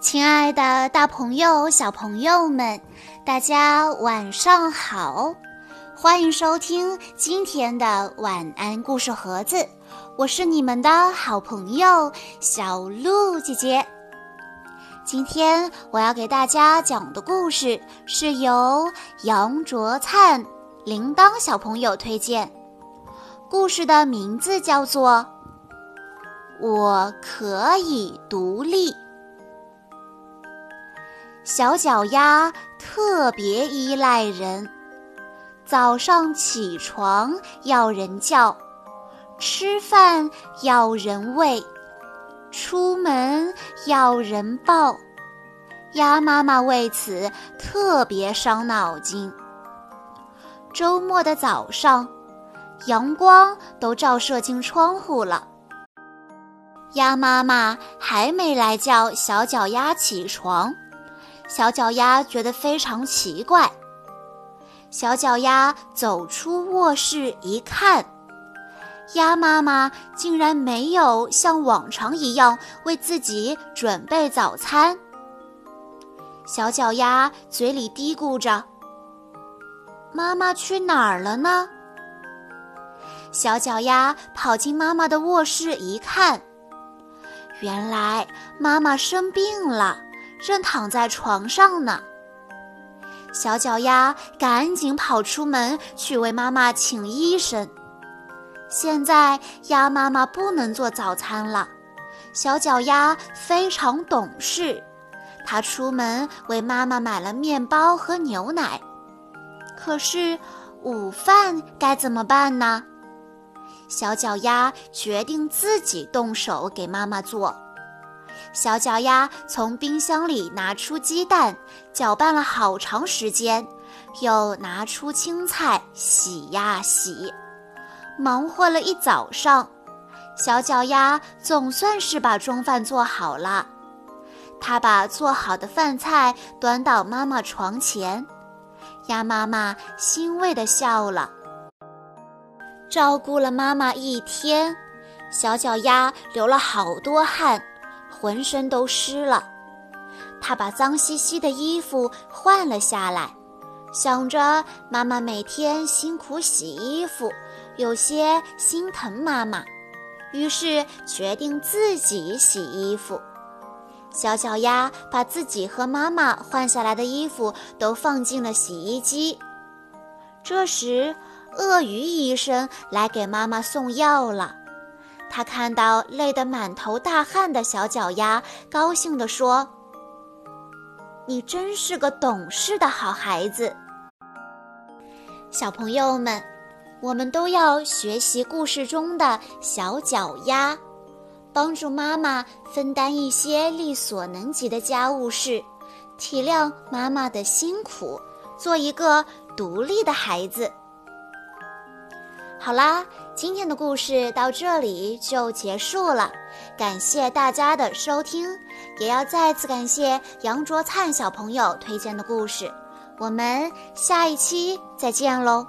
亲爱的，大朋友、小朋友们，大家晚上好！欢迎收听今天的晚安故事盒子，我是你们的好朋友小鹿姐姐。今天我要给大家讲的故事是由杨卓灿、铃铛小朋友推荐，故事的名字叫做《我可以独立》。小脚丫特别依赖人，早上起床要人叫，吃饭要人喂，出门要人抱，鸭妈妈为此特别伤脑筋。周末的早上，阳光都照射进窗户了，鸭妈妈还没来叫小脚丫起床。小脚丫觉得非常奇怪。小脚丫走出卧室一看，鸭妈妈竟然没有像往常一样为自己准备早餐。小脚丫嘴里嘀咕着：“妈妈去哪儿了呢？”小脚丫跑进妈妈的卧室一看，原来妈妈生病了。正躺在床上呢，小脚丫赶紧跑出门去为妈妈请医生。现在鸭妈妈不能做早餐了，小脚丫非常懂事，它出门为妈妈买了面包和牛奶。可是午饭该怎么办呢？小脚丫决定自己动手给妈妈做。小脚丫从冰箱里拿出鸡蛋，搅拌了好长时间，又拿出青菜洗呀洗，忙活了一早上。小脚丫总算是把中饭做好了。他把做好的饭菜端到妈妈床前，鸭妈妈欣慰地笑了。照顾了妈妈一天，小脚丫流了好多汗。浑身都湿了，他把脏兮兮的衣服换了下来，想着妈妈每天辛苦洗衣服，有些心疼妈妈，于是决定自己洗衣服。小脚丫把自己和妈妈换下来的衣服都放进了洗衣机。这时，鳄鱼医生来给妈妈送药了。他看到累得满头大汗的小脚丫，高兴地说：“你真是个懂事的好孩子。”小朋友们，我们都要学习故事中的小脚丫，帮助妈妈分担一些力所能及的家务事，体谅妈妈的辛苦，做一个独立的孩子。好啦，今天的故事到这里就结束了，感谢大家的收听，也要再次感谢杨卓灿小朋友推荐的故事，我们下一期再见喽。